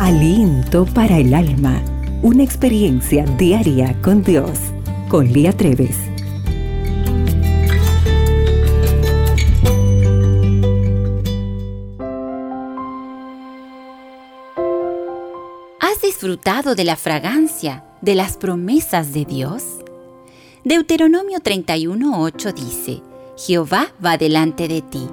Aliento para el alma. Una experiencia diaria con Dios. Con Lía Treves. ¿Has disfrutado de la fragancia de las promesas de Dios? Deuteronomio 31:8 dice, Jehová va delante de ti,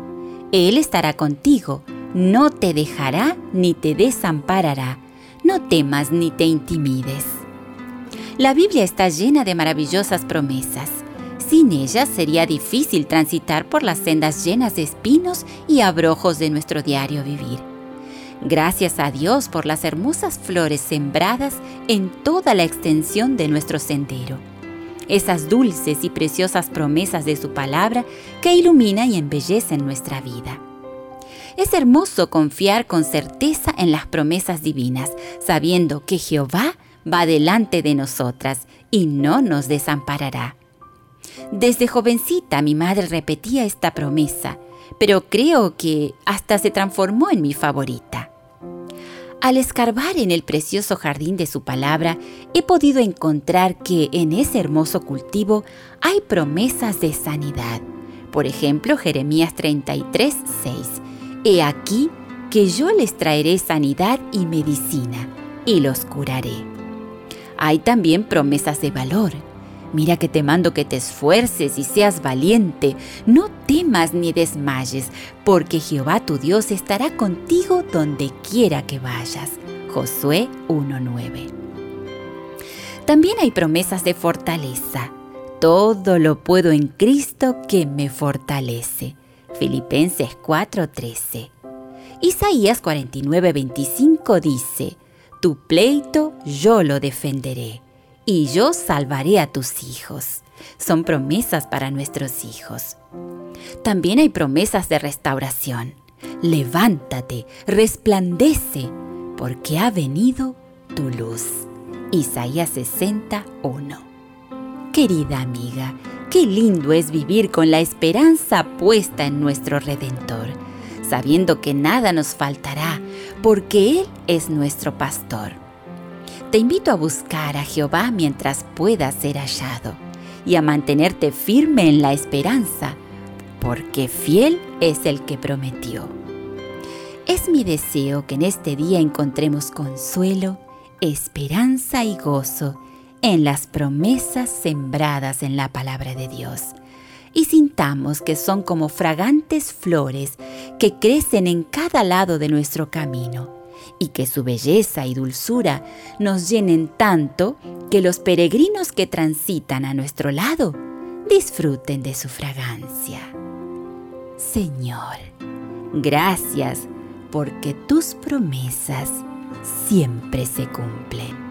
Él estará contigo, no te dejará ni te desamparará, no temas ni te intimides. La Biblia está llena de maravillosas promesas. Sin ellas sería difícil transitar por las sendas llenas de espinos y abrojos de nuestro diario vivir. Gracias a Dios por las hermosas flores sembradas en toda la extensión de nuestro sendero esas dulces y preciosas promesas de su palabra que iluminan y embellecen nuestra vida. Es hermoso confiar con certeza en las promesas divinas, sabiendo que Jehová va delante de nosotras y no nos desamparará. Desde jovencita mi madre repetía esta promesa, pero creo que hasta se transformó en mi favorita. Al escarbar en el precioso jardín de su palabra, he podido encontrar que en ese hermoso cultivo hay promesas de sanidad. Por ejemplo, Jeremías 33, 6. He aquí que yo les traeré sanidad y medicina, y los curaré. Hay también promesas de valor. Mira que te mando que te esfuerces y seas valiente, no temas ni desmayes, porque Jehová tu Dios estará contigo donde quiera que vayas. Josué 1.9. También hay promesas de fortaleza. Todo lo puedo en Cristo que me fortalece. Filipenses 4:13. Isaías 49:25 dice, Tu pleito yo lo defenderé y yo salvaré a tus hijos. Son promesas para nuestros hijos. También hay promesas de restauración. Levántate, resplandece, porque ha venido tu luz. Isaías 61. Querida amiga, qué lindo es vivir con la esperanza puesta en nuestro Redentor, sabiendo que nada nos faltará, porque Él es nuestro pastor te invito a buscar a Jehová mientras pueda ser hallado y a mantenerte firme en la esperanza, porque fiel es el que prometió. Es mi deseo que en este día encontremos consuelo, esperanza y gozo en las promesas sembradas en la palabra de Dios y sintamos que son como fragantes flores que crecen en cada lado de nuestro camino y que su belleza y dulzura nos llenen tanto que los peregrinos que transitan a nuestro lado disfruten de su fragancia. Señor, gracias porque tus promesas siempre se cumplen.